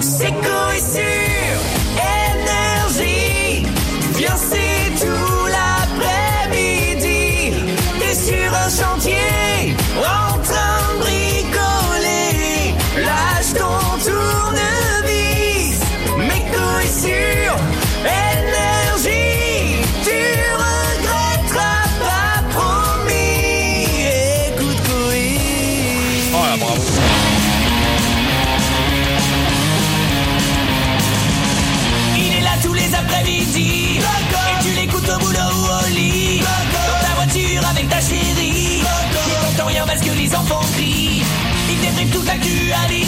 C'est cool énergie. Viens, c'est tout l'après-midi. T'es sur un chantier en train de bricoler. Lâche ton tournevis. Mes couilles énergie. Tu regretteras pas, promis. Écoute, couille. Ah, Et tu l'écoutes au boulot ou au lit. Dans ta voiture avec ta chérie. Il t'entend rien parce que les enfants crient. Il déprime toute l'actualité.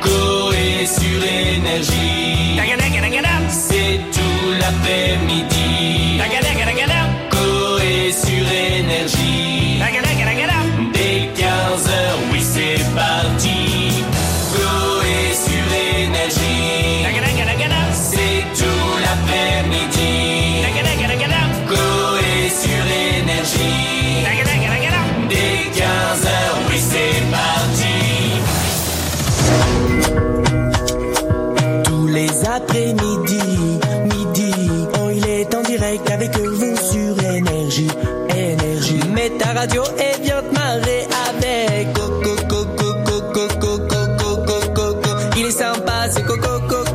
Coé sur énergie. C'est tout l'après-midi. Direct avec vous sur énergie, énergie. Mets ta radio et viens te marrer avec Coco, Coco, Coco, Coco, Coco, Coco. Il est sympa, c'est Coco, Coco.